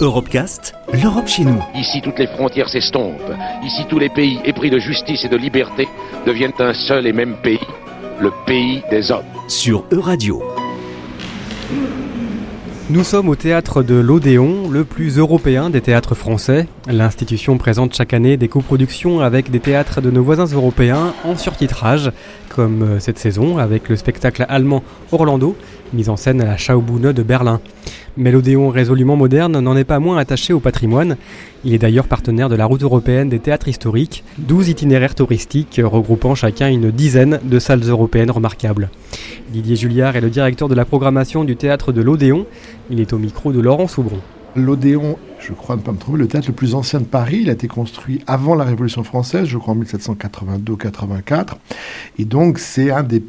Europecast, l'Europe chez nous. Ici, toutes les frontières s'estompent. Ici, tous les pays épris de justice et de liberté deviennent un seul et même pays, le pays des hommes. Sur Euradio. Nous sommes au théâtre de l'Odéon, le plus européen des théâtres français. L'institution présente chaque année des coproductions avec des théâtres de nos voisins européens en surtitrage, comme euh, cette saison avec le spectacle allemand Orlando, mis en scène à la Schaubühne de Berlin. Mais l'Odéon résolument moderne n'en est pas moins attaché au patrimoine. Il est d'ailleurs partenaire de la route européenne des théâtres historiques, 12 itinéraires touristiques regroupant chacun une dizaine de salles européennes remarquables. Didier Julliard est le directeur de la programmation du théâtre de l'Odéon. Il est au micro de Laurent Soubron. L'Odéon, je crois ne pas me tromper, le théâtre le plus ancien de Paris. Il a été construit avant la Révolution française, je crois en 1782-84. Et donc, c'est un des,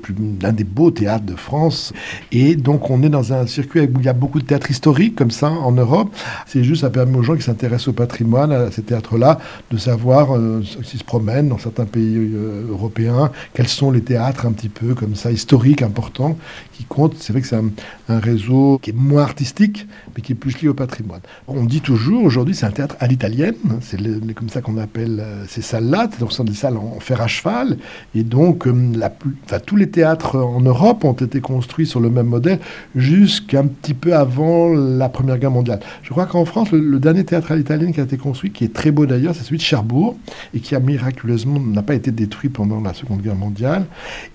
un des beaux théâtres de France. Et donc, on est dans un circuit où il y a beaucoup de théâtres historiques, comme ça, en Europe. C'est juste, ça permet aux gens qui s'intéressent au patrimoine, à ces théâtres-là, de savoir, euh, s'ils se promènent dans certains pays euh, européens, quels sont les théâtres un petit peu comme ça, historiques, importants, qui comptent. C'est vrai que c'est un, un réseau qui est moins artistique, mais qui est plus lié au patrimoine. On dit toujours, aujourd'hui, c'est un théâtre à l'italienne. C'est comme ça qu'on appelle euh, ces salles-là. Donc, ce sont des salles en fer à cheval. Et donc, euh, tous les théâtres en Europe ont été construits sur le même modèle jusqu'un petit peu avant la Première Guerre mondiale. Je crois qu'en France, le, dernier théâtre à l'italienne qui a été construit, qui est très beau d'ailleurs, c'est celui de Cherbourg, et qui a miraculeusement n'a pas été détruit pendant la Seconde Guerre mondiale.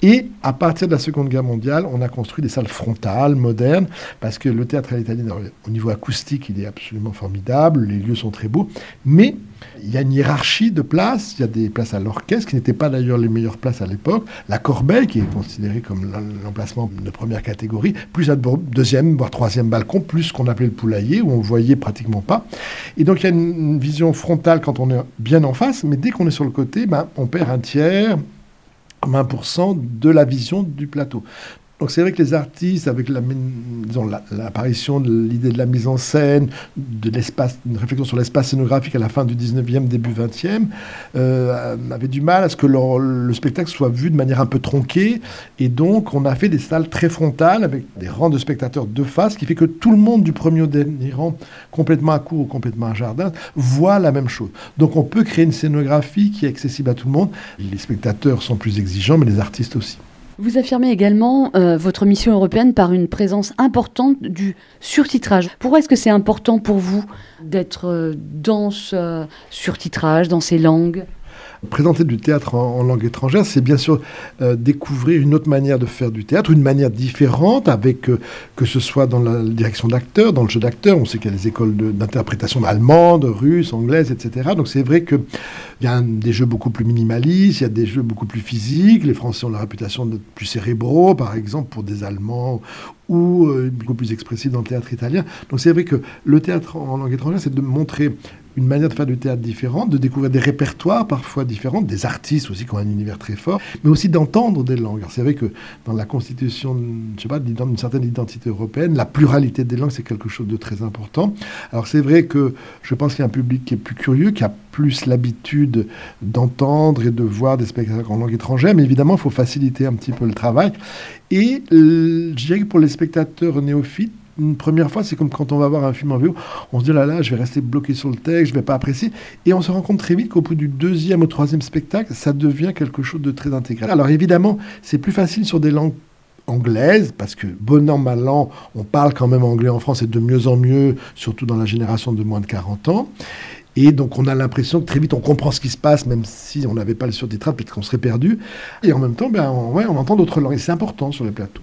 Et à partir de la Seconde Guerre mondiale, on a construit des salles frontales, modernes, parce que le théâtre à l'italienne, au niveau acoustique, il est absolument formidable, les lieux sont très beaux, mais il y a une hiérarchie de places, il y a des places à l'orchestre, qui n'étaient pas d'ailleurs les meilleures places à l'époque, la Corbeille, qui est considérée comme l'em- l'emplacement de première catégorie, plus un deuxième, voire troisième balcon, plus ce qu'on appelait le poulailler, où on voyait pratiquement pas. Et donc il y a une vision frontale quand on est bien en face, mais dès qu'on est sur le côté, ben, on perd un tiers, 20% de la vision du plateau. Donc c'est vrai que les artistes, avec l'apparition de l'idée de la mise en scène, de l'espace, une réflexion sur l'espace scénographique à la fin du 19e, début 20e, euh, avaient du mal à ce que le spectacle soit vu de manière un peu tronquée. Et donc on a fait des salles très frontales avec des rangs de spectateurs de face, ce qui fait que tout le monde du premier au dernier rang, complètement à court ou complètement à jardin, voit la même chose. Donc on peut créer une scénographie qui est accessible à tout le monde. Les spectateurs sont plus exigeants, mais les artistes aussi. Vous affirmez également euh, votre mission européenne par une présence importante du surtitrage. Pourquoi est-ce que c'est important pour vous d'être euh, dans ce surtitrage, dans ces langues? Présenter du théâtre en, langue étrangère, c'est bien sûr euh, découvrir une autre manière de faire du théâtre, une manière différente, avec euh, que ce soit dans la direction d'acteurs, dans le jeu d'acteurs. On sait qu'il y a des écoles d'interprétation allemandes, russes, anglaises, etc. Donc c'est vrai qu'il y a des jeux beaucoup plus minimalistes, il y a des jeux beaucoup plus physiques. Les Français ont la réputation d'être plus cérébraux, par exemple, pour des Allemands ou euh, beaucoup plus expressifs dans le théâtre italien. Donc c'est vrai que le théâtre en langue étrangère, c'est de montrer une manière de faire du théâtre différente, de découvrir des répertoires parfois différents, des artistes aussi qui ont un univers très fort, mais aussi d'entendre des langues. C'est vrai que dans la constitution, je sais pas, d'une certaine identité européenne, la pluralité des langues, c'est quelque chose de très important. Alors c'est vrai que je pense qu'il y a un public qui est plus curieux, qui a plus l'habitude d'entendre et de voir des spectacles en langue étrangère, mais évidemment, il faut faciliter un petit peu le travail. Et je dirais que pour les spectateurs néophytes, une première fois, c'est comme quand on va voir un film en VO, on se dit là là, je vais rester bloqué sur le texte, je vais pas apprécier, et on se rend compte très vite qu'au bout du deuxième ou troisième spectacle, ça devient quelque chose de très intégral. Alors évidemment, c'est plus facile sur des langues anglaises, parce que bon an, mal an, on parle quand même anglais en France et de mieux en mieux, surtout dans la génération de moins de 40 ans. Et donc on a l'impression que très vite on comprend ce qui se passe, même si on n'avait pas le surtitrage, peut-être qu'on serait perdu. Et en même temps, ben, on, ouais, on entend d'autres langues, et c'est important sur les plateaux.